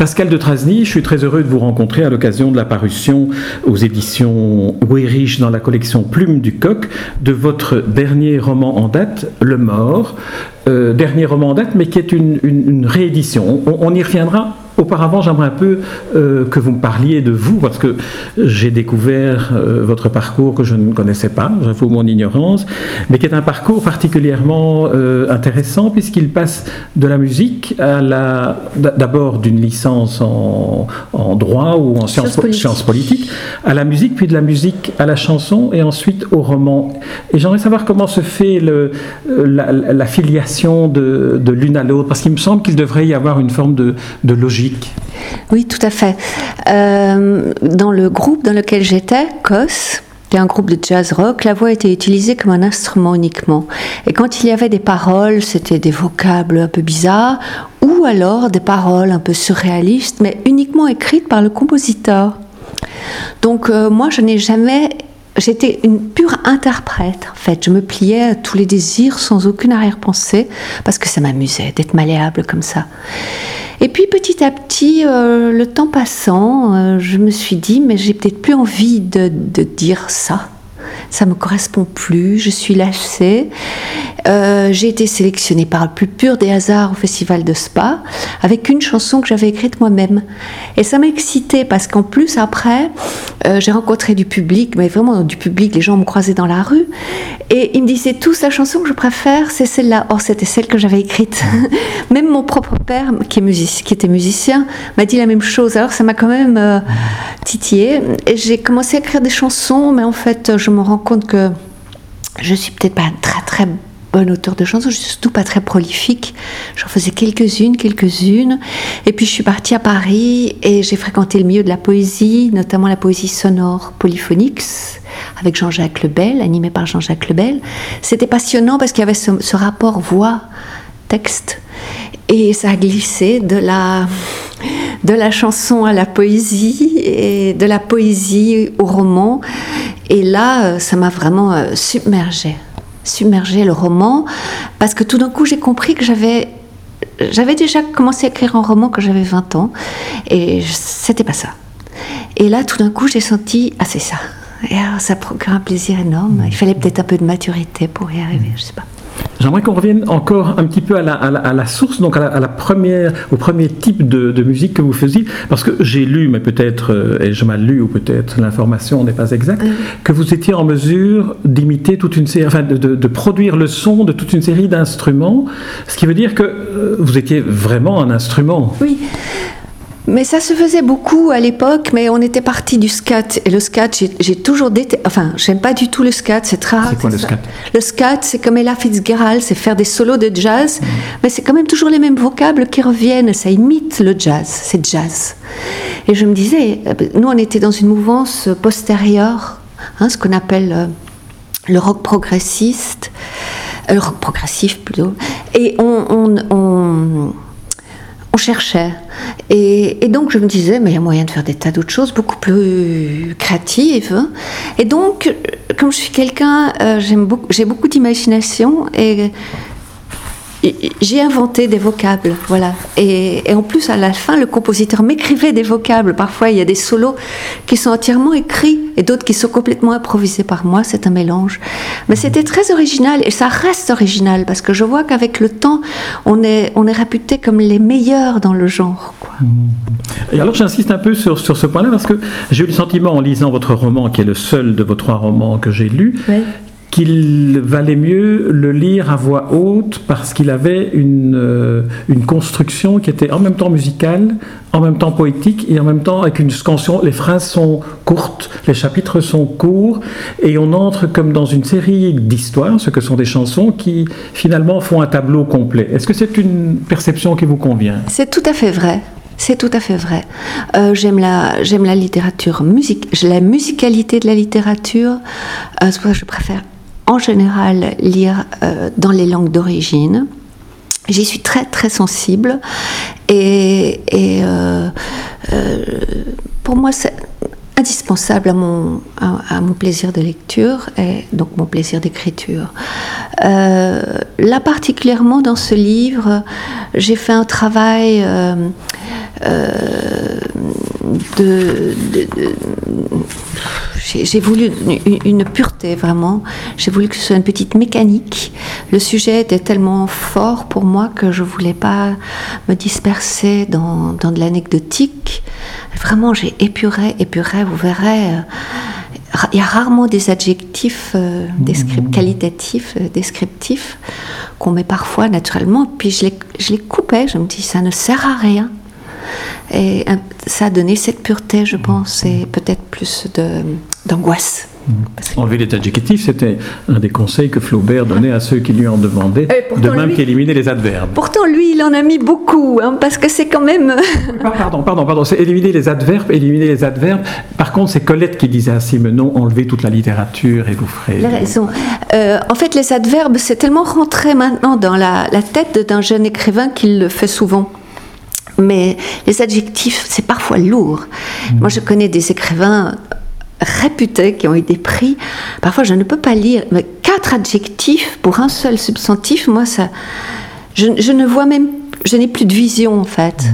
Pascal de Trasny, je suis très heureux de vous rencontrer à l'occasion de la parution aux éditions Weyrich dans la collection Plume du Coq de votre dernier roman en date, Le Mort. Euh, dernier roman en date, mais qui est une, réédition. On, on y reviendra. Auparavant, j'aimerais un peu euh, que vous me parliez de vous, parce que j'ai découvert euh, votre parcours que je ne connaissais pas, j'avoue mon ignorance, mais qui est un parcours particulièrement euh, intéressant, puisqu'il passe de la musique à la, d'abord d'une licence en, en droit ou en sciences, politiques. politiques, à la musique, puis de la musique à la chanson, et ensuite au roman. Et j'aimerais savoir comment se fait le, la, la filiation de, de l'une à l'autre, parce qu'il me semble qu'il devrait y avoir une forme de, de logique. Oui, tout à fait. Euh, dans le groupe dans lequel j'étais, COS, qui est un groupe de jazz rock, la voix était utilisée comme un instrument uniquement. Et quand il y avait des paroles, c'était des vocables un peu bizarres, ou alors des paroles un peu surréalistes, mais uniquement écrites par le compositeur. Donc euh, moi, je n'ai jamais... J'étais une pure interprète, en fait. Je me pliais à tous les désirs sans aucune arrière-pensée, parce que ça m'amusait d'être malléable comme ça. Et puis petit à petit, euh, le temps passant, euh, je me suis dit, mais j'ai peut-être plus envie de, dire ça. Ça me correspond plus, je suis lassée. Euh, j'ai été sélectionnée par le plus pur des hasards au festival de Spa avec une chanson que j'avais écrite moi-même. Et ça m'a excitée parce qu'en plus après, euh, j'ai rencontré du public, mais vraiment du public, les gens me croisaient dans la rue et ils me disaient tous la chanson que je préfère, c'est celle-là. Or c'était celle que j'avais écrite. même mon propre père, qui, est music- qui était musicien, m'a dit la même chose. Alors ça m'a quand même euh, titillé. Et j'ai commencé à écrire des chansons, mais en fait, je me rends compte que je suis peut-être pas très très bon auteur de chansons, surtout pas très prolifique. J'en faisais quelques-unes, quelques-unes. Et puis je suis partie à Paris et j'ai fréquenté le milieu de la poésie, notamment la poésie sonore polyphonique avec Jean-Jacques Lebel, animé par Jean-Jacques Lebel. C'était passionnant parce qu'il y avait ce, ce rapport voix-texte. Et ça a glissé de la, de la chanson à la poésie et de la poésie au roman. Et là, ça m'a vraiment euh, submergée, submergée le roman, parce que tout d'un coup, j'ai compris que j'avais j'avais déjà commencé à écrire un roman quand j'avais 20 ans, et c'était pas ça. Et là, tout d'un coup, j'ai senti, ah, c'est ça. Et ça procure un plaisir énorme. Il fallait peut-être un peu de maturité pour y arriver, je sais pas. J'aimerais qu'on revienne encore un petit peu à la, à la- à la source, donc à la, à la première, au premier type de, de musique que vous faisiez, parce que j'ai lu, mais peut-être euh, ai-je mal lu ou peut-être l'information n'est pas exacte, que vous étiez en mesure d'imiter toute une série, enfin de, de- de produire le son de toute une série d'instruments, ce qui veut dire que euh, vous étiez vraiment un instrument. Oui. Mais ça se faisait beaucoup à l'époque, mais on était parti du scat. Et le scat, j'ai- toujours détesté. Enfin, j'aime pas du tout le scat, c'est très rare. C'est quoi le scat? Le scat, c'est comme Ella Fitzgerald, c'est faire des solos de jazz, mais c'est quand même toujours les mêmes vocables qui reviennent. Ça imite le jazz, c'est jazz. Et je me disais, euh, nous, on était dans une mouvance postérieure, hein, ce qu'on appelle euh, le rock progressiste, euh, le rock progressif plutôt. Et on, on, on- on cherchait. Et, donc je me disais, mais il y a moyen de faire des tas d'autres choses beaucoup plus créatives. Et donc, comme je suis quelqu'un, euh, j'aime beaucoup- j'ai beaucoup d'imagination et j'ai inventé des vocables, voilà. Et, et en plus, à la fin, le compositeur m'écrivait des vocables. Parfois, il y a des solos qui sont entièrement écrits et d'autres qui sont complètement improvisés par moi. C'est un mélange. Mais c'était très original et ça reste original parce que je vois qu'avec le temps, on est, on est réputé comme les meilleurs dans le genre. quoi. Et alors j'insiste un peu sur, sur ce point-là parce que j'ai eu le sentiment en lisant votre roman, qui est le seul de vos trois romans que j'ai Ouais. Qu'il valait mieux le lire à voix haute parce qu'il avait une, euh, une construction qui était en même temps musicale, en même temps poétique et en même temps avec une scansion. Les phrases sont courtes, les chapitres sont courts et on entre comme dans une série d'histoires, ce que sont des chansons qui finalement font un tableau complet. Est-ce que c'est une perception qui vous convient? C'est tout à fait vrai. C'est tout à fait vrai. Euh, j'aime la j'aime la littérature musique, la musicalité de la littérature. Euh, c'est pour ça que je préfère en général lire euh, dans les langues d'origine. J'y suis très très sensible et, euh, euh, pour moi c'est indispensable à mon, plaisir de lecture et donc mon plaisir d'écriture. Là particulièrement dans ce livre, j'ai fait un travail de- j'ai voulu une, une pureté vraiment. J'ai voulu que ce soit une petite mécanique. Le sujet était tellement fort pour moi que je voulais pas me disperser dans, dans de l'anecdotique. Vraiment, j'ai épuré, épuré. Vous verrez. euh, il y a rarement des adjectifs euh, descrip- qualitatifs, euh, descriptifs, qu'on met parfois naturellement. Puis je les, je les coupais, je me dis, ça ne sert à rien. Et ça a donné cette pureté, je pense, et peut-être plus d'angoisse. Que- Enlever les adjectifs, c'était un des conseils que Flaubert donnait à ceux qui lui en demandaient, de même qu'éliminer les adverbes. Pourtant, lui, il en a mis beaucoup, hein, parce que c'est quand même. Ah, Pardon, pardon, pardon, c'est éliminer les adverbes, éliminer les adverbes. Par contre, c'est Colette qui disait à Simenon, enlevez toute la littérature et vous ferez... Il a raison. Euh, en fait, les adverbes, c'est tellement rentré maintenant dans la, la tête d'un jeune écrivain qu'il le fait souvent. Mais les adjectifs, c'est parfois lourd. Moi, je connais des écrivains réputés qui ont eu des prix. Parfois, je ne peux pas lire mais quatre adjectifs pour un seul substantif. Moi, ça, je, je ne vois même, je n'ai plus de vision en fait.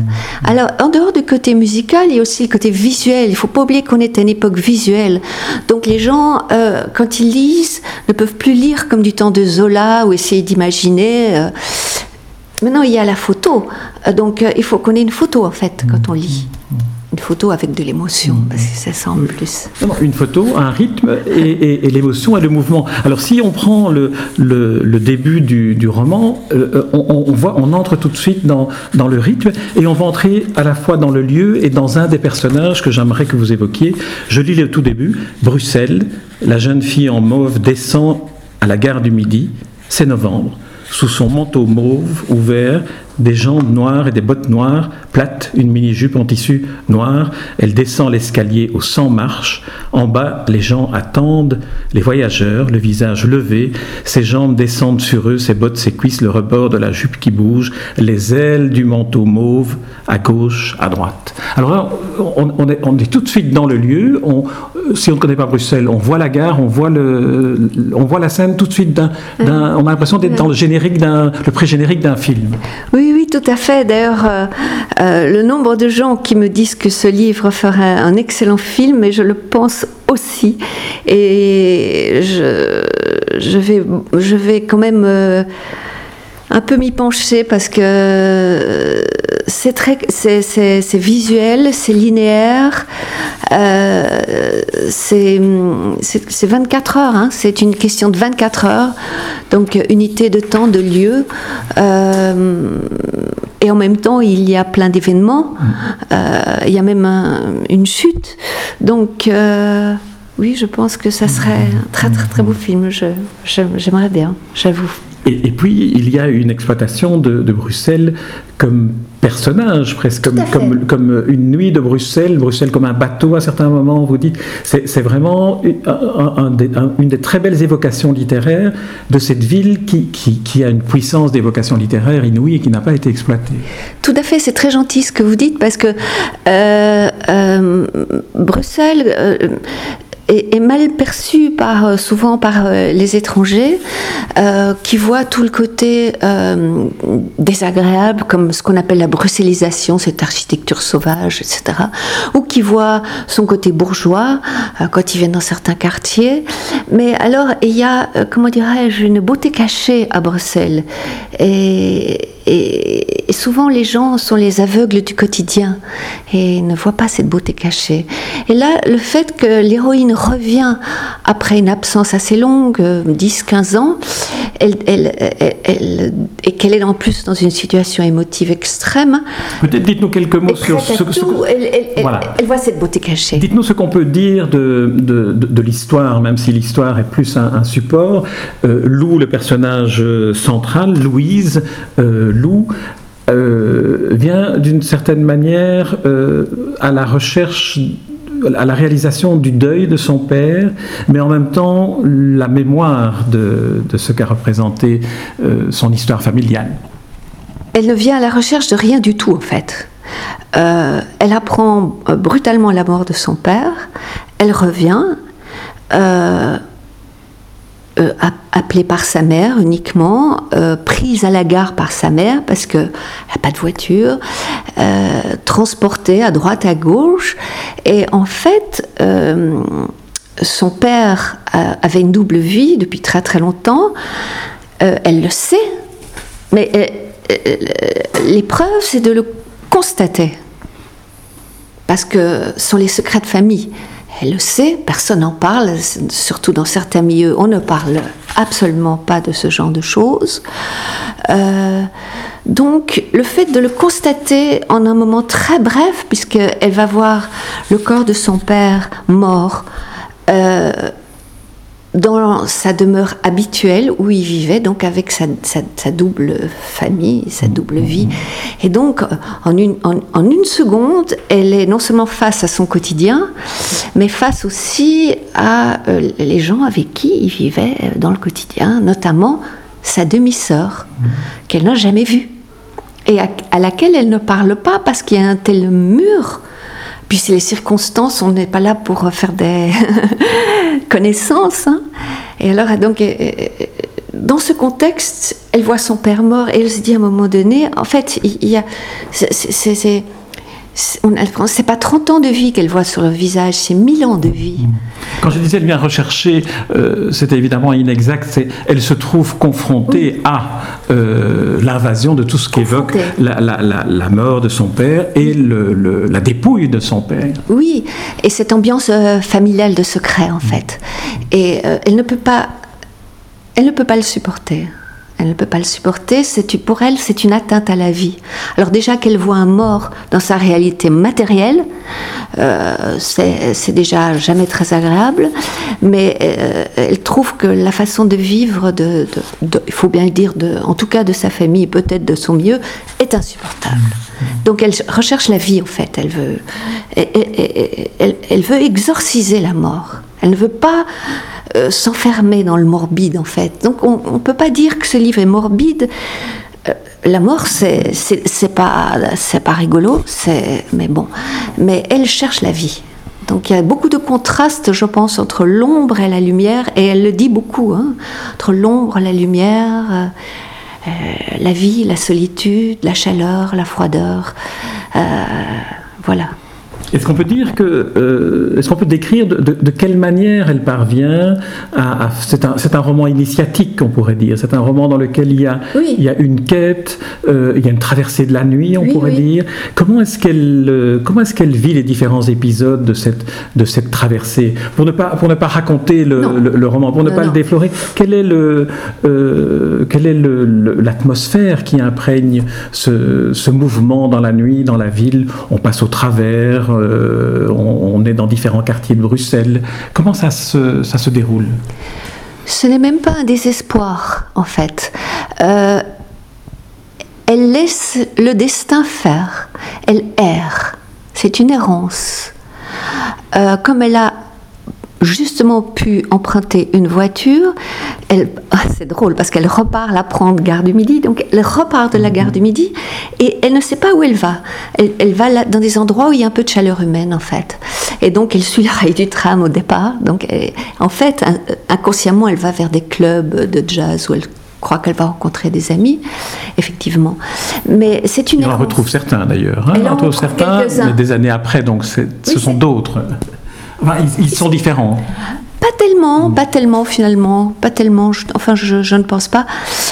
Alors, en dehors du côté musical, il y a aussi le côté visuel. Il faut pas oublier qu'on est à une époque visuelle. Donc, les gens, euh, quand ils lisent, ne peuvent plus lire comme du temps de Zola ou essayer d'imaginer. euh, Maintenant, il y a la photo. Euh, Donc, euh, il faut qu'on ait une photo, en fait, quand on lit. Une photo avec de l'émotion, parce que ça semble plus. Non, non, une photo, un rythme et, et- et l'émotion et le mouvement. Alors si on prend le, le- le début du, du roman, euh, on, on voit, on entre tout de suite dans, dans le rythme et on va entrer à la fois dans le lieu et dans un des personnages que j'aimerais que vous évoquiez. Je lis le tout début. Bruxelles, la jeune fille en mauve descend à la gare du Midi. C'est novembre. Sous son manteau mauve ouvert, des jambes noires et des bottes noires, plates, une mini-jupe en tissu noir. Elle descend l'escalier aux 100 marches. En bas, les gens attendent, les voyageurs, le visage levé. Ses jambes descendent sur eux, ses bottes, ses cuisses, le rebord de la jupe qui bouge, les ailes du manteau mauve, à gauche, à droite. Alors là, on, on est, on est tout de suite dans le lieu. On, si on ne connaît pas Bruxelles, on voit la gare, on voit, le, on voit la scène tout de suite. d'un- d'un- on a l'impression d'être dans le générique d'un, le pré-générique d'un film. Oui, oui, tout à fait. D'ailleurs, euh, euh, le nombre de gens qui me disent que ce livre ferait un excellent film, et je le pense aussi. Et je, je, vais, je vais quand même euh, un peu m'y pencher parce que euh, c'est très, c'est, visuel, c'est linéaire, euh, c'est, c'est, c'est 24 heures, hein, c'est une question de 24 heures, donc unité de temps, de lieu. euh, et en même temps, il y a plein d'événements. il y a même un- une chute. Donc, oui, je pense que ça serait un très, très, très beau film. Je- J'aimerais bien, j'avoue. Et, et puis, il y a une exploitation de, de Bruxelles comme personnage, presque comme, une nuit de Bruxelles, Bruxelles comme un bateau à certains moments, vous dites. C'est vraiment un- un- un des- un- une des très belles évocations littéraires de cette ville qui, qui, qui a une puissance d'évocation littéraire inouïe et qui n'a pas été exploitée. Tout à fait, c'est très gentil ce que vous dites parce que euh, euh, Bruxelles euh, est, est mal perçue par, euh, souvent par euh, les étrangers euh, qui voient tout le côté euh, désagréable comme ce qu'on appelle la bruxellisation, cette architecture sauvage, etc. Ou qui voient son côté bourgeois euh, quand ils viennent dans certains quartiers. Mais alors, il y a, comment dirais-je, une beauté cachée à Bruxelles. Et, et souvent les gens sont les aveugles du quotidien et ne voient pas cette beauté cachée. Et là, le fait que l'héroïne revient après une absence assez longue, 10-15 ans, elle, et qu'elle est en plus dans une situation émotive extrême. Peut-être dites-nous quelques mots sur ce que. Elle, voit cette beauté cachée. Dites-nous ce qu'on peut dire de, de, l'histoire, même si l'histoire est plus un, support. Euh, Lou, le personnage central, Louise, euh, Lou, euh, vient d'une certaine manière à la recherche à la réalisation du deuil de son père, mais en même temps la mémoire de, ce qu'a représenté euh, son histoire familiale. Elle ne vient à la recherche de rien du tout en fait. Euh, elle apprend euh, brutalement la mort de son père, elle revient. Euh, appelée par sa mère uniquement, euh, prise à la gare par sa mère parce qu'elle n'a pas de voiture, euh, transportée à droite à gauche. Et en fait, son père avait une double vie depuis très très longtemps. elle le sait, mais l'épreuve, c'est de le constater. Parce que ce sont les secrets de famille. Elle le sait, personne n'en parle, surtout dans certains milieux, on ne parle absolument pas de ce genre de choses. Euh, donc le fait de le constater en un moment très bref, puisqu'elle va voir le corps de son père mort, euh, dans sa demeure habituelle où il vivait, donc avec sa, double famille, sa double vie. Et donc, en une, en, une, seconde, elle est non seulement face à son quotidien, mais face aussi à euh, les gens avec qui il vivait dans le quotidien, notamment sa demi-sœur, qu'elle n'a jamais vue, et à, laquelle elle ne parle pas parce qu'il y a un tel mur puis c'est les circonstances, on n'est pas là pour faire des connaissances. Hein. Et alors, donc, dans ce contexte, elle voit son père mort et elle se dit à un moment donné, en fait, il y a, c'est c'est pas 30 ans de vie qu'elle voit sur le visage, c'est 1000 ans de vie. Quand je disais elle vient rechercher, euh, c'était évidemment inexact, elle se trouve confrontée à euh, l'invasion de tout ce qu'évoque la, la, mort de son père et le, la dépouille de son père. Oui, et cette ambiance euh, familiale de secret en fait. Et elle ne peut pas, elle ne peut pas le supporter. Elle ne peut pas le supporter. Pour elle, c'est une atteinte à la vie. Alors déjà qu'elle voit un mort dans sa réalité matérielle, euh, c'est déjà jamais très agréable. Mais euh, elle trouve que la façon de vivre, il faut bien le dire, en tout cas de sa famille, peut-être de son mieux, est insupportable. Donc elle recherche la vie en fait. Elle veut, elle veut exorciser la mort. Elle ne veut pas euh, s'enfermer dans le morbide en fait. Donc on ne peut pas dire que ce livre est morbide. Euh, la mort, c'est pas pas rigolo, mais bon. Mais elle cherche la vie. Donc il y a beaucoup de contrastes, je pense, entre l'ombre et la lumière, et elle le dit beaucoup, hein, entre l'ombre, la lumière, euh, la vie, la solitude, la chaleur, la froideur. voilà. Est-ce qu'on peut dire que, euh, est-ce qu'on peut décrire de, quelle manière elle parvient à, c'est un, un, roman initiatique qu'on pourrait dire, c'est un roman dans lequel il y a, il y a une quête, euh, il y a une traversée de la nuit, on pourrait dire. Comment est-ce qu'elle, euh, comment est-ce qu'elle vit les différents épisodes de cette, de cette traversée? Pour ne pas, pour ne pas raconter le, le, roman, pour ne pas le déflorer. Quelle est le, quelle est l'atmosphère qui imprègne ce, ce mouvement dans la nuit, dans la ville? On passe au travers. Euh, on, est dans différents quartiers de Bruxelles. Comment ça se, déroule? Ce n'est même pas un désespoir, en fait. Euh, elle laisse le destin faire. Elle erre. C'est une errance. Euh, comme elle a justement pu emprunter une voiture. Elle, ah, c'est drôle parce qu'elle repart la prendre gare du Midi, donc elle repart de la gare du Midi et elle ne sait pas où elle va. Elle, va dans des endroits où il y a un peu de chaleur humaine en fait. Et donc elle suit la rail du tram au départ. Donc en fait, inconsciemment, elle va vers des clubs de jazz où elle croit qu'elle va rencontrer des amis, effectivement. Mais c'est une. On en retrouve certains d'ailleurs. Hein. En retrouve certains des années après, donc ce sont d'autres ils, sont différents. Pas tellement tellement, pas tellement finalement, pas tellement, enfin je, ne pense pas,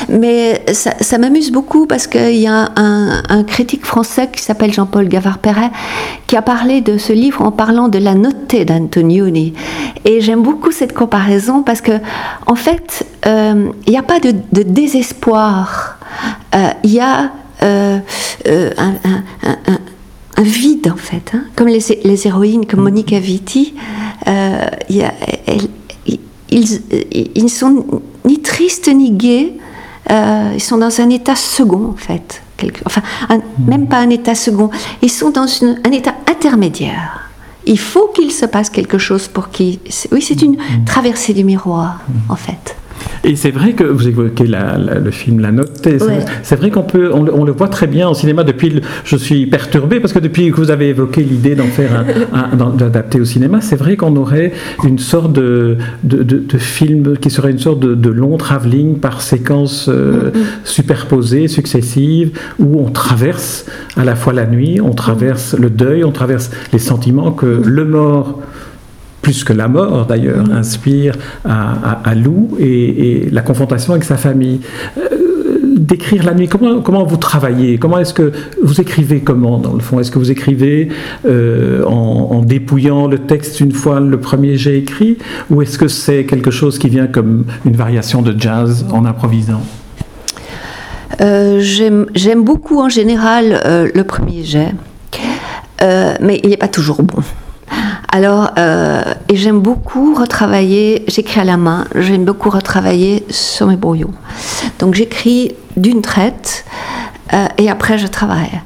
mais ça, m'amuse beaucoup parce qu'il y a un, critique français qui s'appelle Jean-Paul Gavard-Perret qui a parlé de ce livre en parlant de la notée d'Antonioni. Et j'aime beaucoup cette comparaison parce que, en fait, euh, il n'y a pas de, désespoir, euh, il y a euh, un, vide en fait, hein. comme les, les, héroïnes, comme Monica Vitti, y a, ils, ne sont ni tristes ni gais, euh, ils sont dans un état second en fait. enfin, même pas un état second, ils sont dans un état intermédiaire. Il faut qu'il se passe quelque chose pour qu'ils... Oui, c'est une mm. traversée du miroir en fait. Et c'est vrai que vous évoquez le film La Note. C'est vrai qu'on peut, on, le voit très bien au cinéma depuis. je suis perturbé parce que depuis que vous avez évoqué l'idée d'en faire un, d'adapter au cinéma, c'est vrai qu'on aurait une sorte de, de, film qui serait une sorte de, long travelling par séquences euh, mm-hmm. superposées, successives, où on traverse à la fois la nuit, on traverse le deuil, on traverse les sentiments que le mort plus que la mort d'ailleurs, inspire à, Lou et, la confrontation avec sa famille. Euh, décrire la nuit, comment, comment vous travaillez? Comment est-ce que vous écrivez comment dans le fond? Est-ce que vous écrivez euh, en, dépouillant le texte une fois le premier j'ai écrit? Ou est-ce que c'est quelque chose qui vient comme une variation de jazz en improvisant? Euh, J'aime beaucoup en général le premier jet, mais il n'est pas toujours bon. Alors, euh, et j'aime beaucoup retravailler, j'écris à la main, j'aime beaucoup retravailler sur mes brouillons. Donc j'écris d'une traite euh, et après je travaille.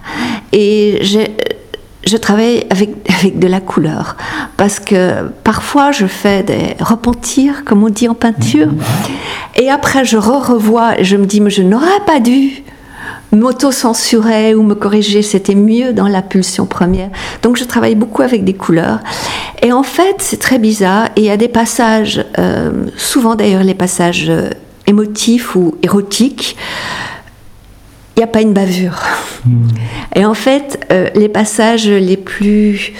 Et je travaille avec, avec de la couleur parce que parfois je fais des repentirs, comme on dit en peinture, et après je re-revois et je me dis, mais je n'aurais pas dû m'auto-censurer ou me corriger, c'était mieux dans la pulsion première. Donc je travaille beaucoup avec des couleurs. Et en fait, c'est très bizarre. il y a des passages, euh, souvent d'ailleurs les passages euh, émotifs ou érotiques, il n'y a pas une bavure. Hmm. Et en fait, euh, les passages les plus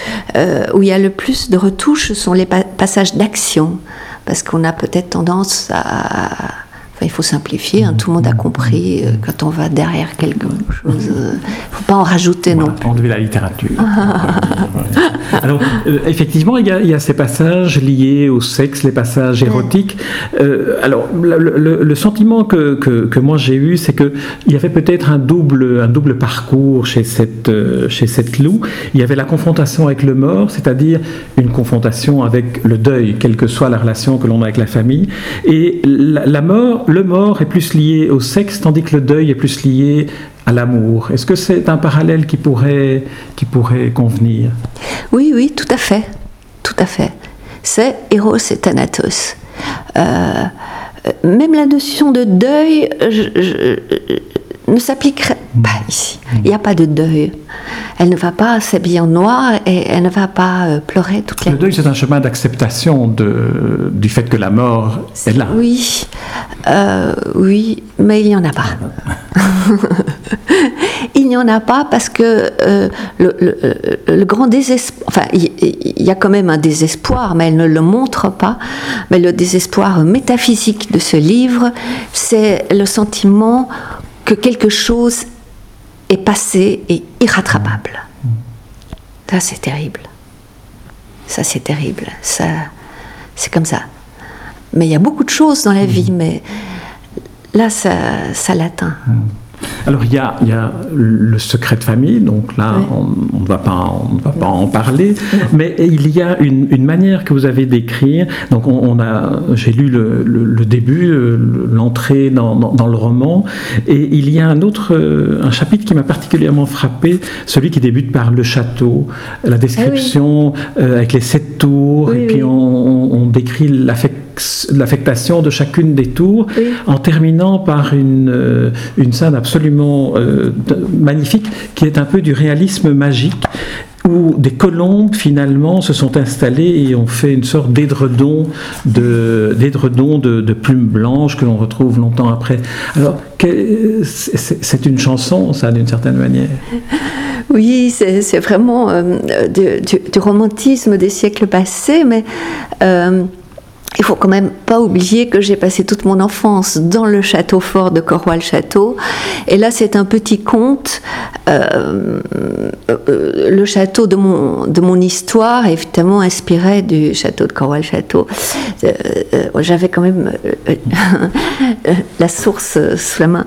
où il y a le plus de retouches sont les passages d'action, parce qu'on a peut-être tendance à il faut simplifier, hein, tout le monde a compris euh, quand on va derrière quelque chose. Il euh, ne faut pas en rajouter non plus. Enlever la littérature. Alors, euh, effectivement, il y, a, ces passages liés au sexe, les passages érotiques. alors, le, sentiment que, que, moi j'ai eu, c'est qu'il y avait peut-être un double, un double parcours chez cette, chez cette loup. Il y avait la confrontation avec le mort, c'est-à-dire une confrontation avec le deuil, quelle que soit la relation que l'on a avec la famille. Et la, la mort, le mort est plus lié au sexe, tandis que le deuil est plus lié à l'amour. Est-ce que c'est un parallèle qui pourrait, qui pourrait convenir? Oui, oui, tout à fait. Tout à fait. C'est Eros et Thanatos. Euh, même la notion de deuil ne s'appliquerait pas ici. Il n'y a pas de deuil. Elle ne va pas s'habiller en noir et elle ne va pas euh, pleurer toute la Le deuil, c'est un chemin d'acceptation du fait que la mort est là. Oui, euh, oui, mais il n'y en a pas. il n'y en a pas parce que euh, le, grand désespoir, enfin, il y, a quand même un désespoir, mais elle ne le montre pas. Mais le désespoir métaphysique de ce livre, c'est le sentiment que quelque chose est passé et irrattrapable. Ça, c'est terrible. Ça, c'est terrible. Ça, c'est comme ça. Mais il y a beaucoup de choses dans la vie, mais là, ça, ça l'atteint. Alors il y, a, il y a, le secret de famille, donc là on ne va, pas, on va pas en parler, mais il y a une, une manière que vous avez d'écrire. Donc on, a, j'ai lu le, le, début, l'entrée dans, dans, le roman, et il y a un autre, un chapitre qui m'a particulièrement frappé, celui qui débute par le château, la description ah euh, avec les sept tours, et puis on, on décrit l'affect l'affectation de chacune des tours, en terminant par une, euh, une scène absolument euh, magnifique qui est un peu du réalisme magique où des colombes finalement se sont installées et ont fait une sorte d'édredon de, de, de, plumes blanches que l'on retrouve longtemps après. Alors, c'est une chanson, ça, d'une certaine manière. Oui, c'est vraiment euh, du, romantisme des siècles passés, mais il faut quand même pas oublier que j'ai passé toute mon enfance dans le château fort de Corroy-le-Château. Et là, c'est un petit conte. Euh, euh, le château de mon, de mon histoire évidemment inspiré du château de Corroy-le-Château. Euh, j'avais quand même la source sous la main.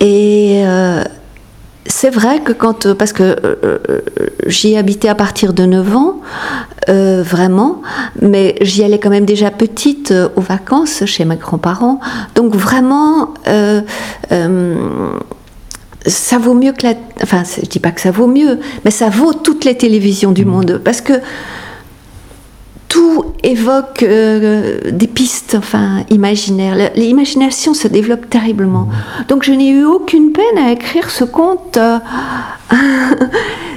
Et c'est vrai que quand, parce que euh, euh, j'y habité à partir de 9 ans, euh, vraiment, mais j'y allais quand même déjà petite aux vacances chez mes grands-parents. Donc vraiment, ça vaut mieux que la... Enfin, je dis pas que ça vaut mieux, mais ça vaut toutes les télévisions du mmh. monde. Parce que tout évoque euh, des pistes enfin, imaginaires. L'imagination se développe terriblement. Donc je n'ai eu aucune peine à écrire ce conte. Euh,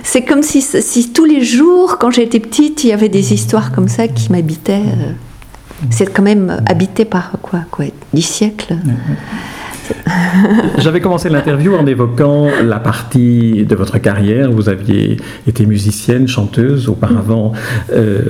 c'est comme si, si, tous les jours, quand j'étais petite, il y avait des histoires comme ça qui m'habitaient. Euh. C'est quand même habité par quoi, quoi Dix siècles. J'avais commencé l'interview en évoquant la partie de votre carrière. Vous aviez été musicienne, chanteuse, auparavant euh,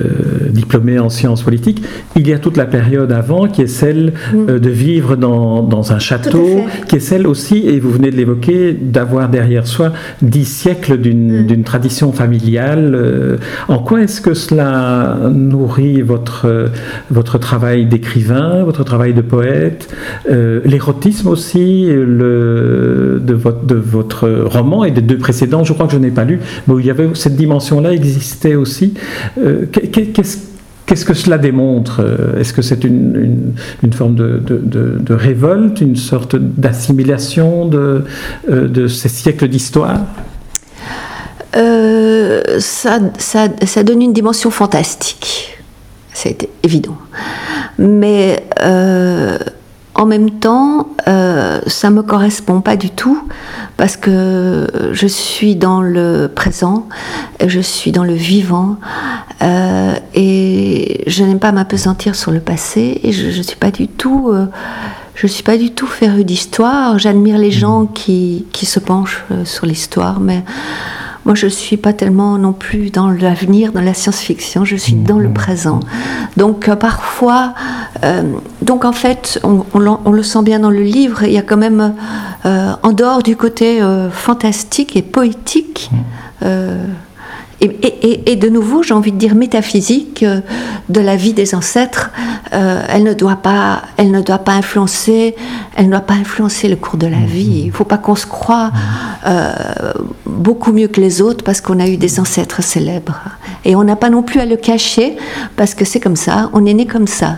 diplômée en sciences politiques. Il y a toute la période avant qui est celle mm. euh, de vivre dans, dans un château, qui est celle aussi, et vous venez de l'évoquer, d'avoir derrière soi dix siècles d'une mm. tradition familiale. Euh, en quoi est-ce que cela nourrit votre, votre travail d'écrivain, votre travail de poète, l'érotisme aussi de, votre, de votre roman et des deux précédents, je crois que je n'ai pas lu, mais où il y avait cette dimension-là existait aussi. Euh, qu'est-ce que cela démontre? Est-ce que c'est une, une, forme de, de, révolte, une sorte d'assimilation de, euh, de ces siècles d'histoire? Euh, ça, ça, ça, donne une dimension fantastique, c'est évident. Mais en même temps, euh, ça ne me correspond pas du tout parce que je suis dans le présent, je suis dans le vivant euh, et je n'aime pas m'apesantir sur le passé et je ne suis pas du tout... Euh, je suis pas du tout férue d'histoire. J'admire les gens qui, qui se penchent sur l'histoire, mais moi, je ne suis pas tellement non plus dans l'avenir, dans la science-fiction, je suis dans le mmh. présent. Donc, euh, parfois, euh, donc en fait, on, on, le sent bien dans le livre, il y a quand même, euh, en dehors du côté fantastique et poétique, mmh. Et, de nouveau, j'ai envie de dire métaphysique euh, de la vie des ancêtres. Euh, elle ne doit pas, elle ne doit pas influencer, elle ne doit pas influencer le cours de la vie. Il ne faut pas qu'on se croie euh, beaucoup mieux que les autres parce qu'on a eu des ancêtres célèbres. Et on n'a pas non plus à le cacher parce que c'est comme ça. On est né comme ça.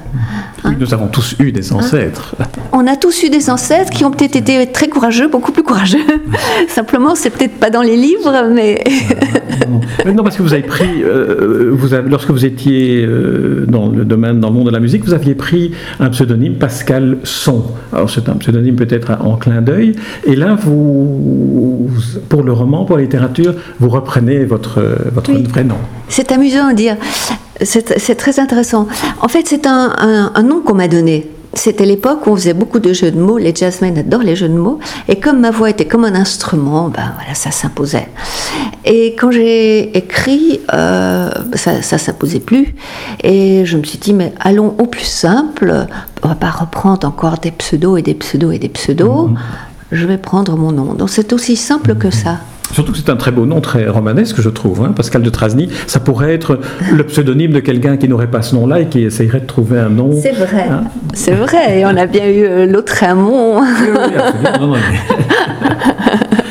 Nous avons tous eu des ancêtres. On a tous eu des ancêtres qui ont peut-être été très courageux, beaucoup plus courageux. Simplement, c'est peut-être pas dans les livres, mais non, parce que vous avez pris, euh, vous lorsque vous étiez euh, dans le domaine, dans le monde de la musique, vous aviez pris un pseudonyme, Pascal Son. Alors c'est un pseudonyme peut-être en clin d'œil. Et là, vous, pour le roman, pour la littérature, vous reprenez votre, votre vrai nom. C'est amusant à dire. C'est très intéressant. En fait, c'est un, un nom qu'on m'a donné c'était l'époque où on faisait beaucoup de jeux de mots. Les jazzmen adorent les jeux de mots. Et comme ma voix était comme un instrument, ben voilà, ça s'imposait. Et quand j'ai écrit, euh, ça, ça s'imposait plus. Et je me suis dit, mais allons au plus simple. On va pas reprendre encore des pseudos et des pseudos et des pseudos. Mhm. Je vais prendre mon nom. Donc c'est aussi simple que ça. Surtout que c'est un très beau nom, très romanesque, je trouve. Hein. Pascal de Trasny, ça pourrait être le pseudonyme de quelqu'un qui n'aurait pas ce nom-là et qui essayerait de trouver un nom. C'est vrai, hein. c'est vrai. Et on a bien eu euh, l'autre amont. Oui, absolument.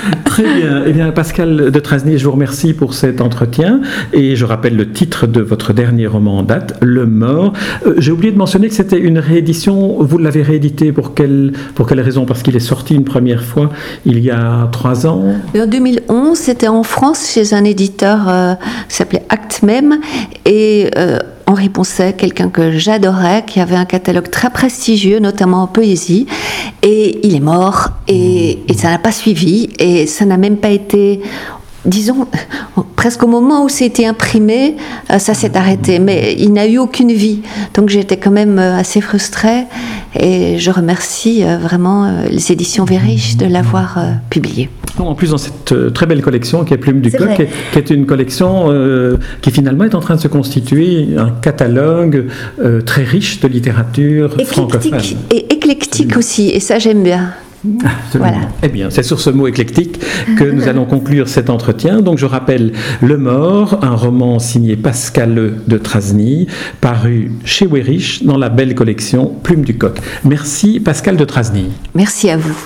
Bien. Eh bien, Pascal de Trasny, je vous remercie pour cet entretien. Et je rappelle le titre de votre dernier roman en date, Le Mort. Euh, j'ai oublié de mentionner que c'était une réédition. Vous l'avez réédité pour quelle, pour quelle raison? Parce qu'il est sorti une première fois il y a trois ans? En 2011, c'était en France chez un éditeur euh, qui s'appelait Acte Même. Et. Euh, Henri Poncet, quelqu'un que j'adorais, qui avait un catalogue très prestigieux, notamment en poésie, et il est mort, et, ça n'a pas suivi, et ça n'a même pas été disons, presque au moment où c'était imprimé, euh, ça s'est arrêté. Mais il n'a eu aucune vie. Donc j'étais quand même euh, assez frustrée. Et je remercie euh, vraiment les éditions Vérich de l'avoir publié. En plus, dans cette très belle collection qui est Plume du Coq, qui est, une collection qui finalement est en train de se constituer un catalogue très riche de littérature francophone. Et éclectique aussi, et ça j'aime bien. Voilà. Eh bien, c'est sur ce mot éclectique que nous allons conclure cet entretien. Donc, je rappelle Le Mort, un roman signé Pascal de Trasny, paru chez Werich dans la belle collection Plume du Coq. Merci Pascal de Trasny. Merci à vous.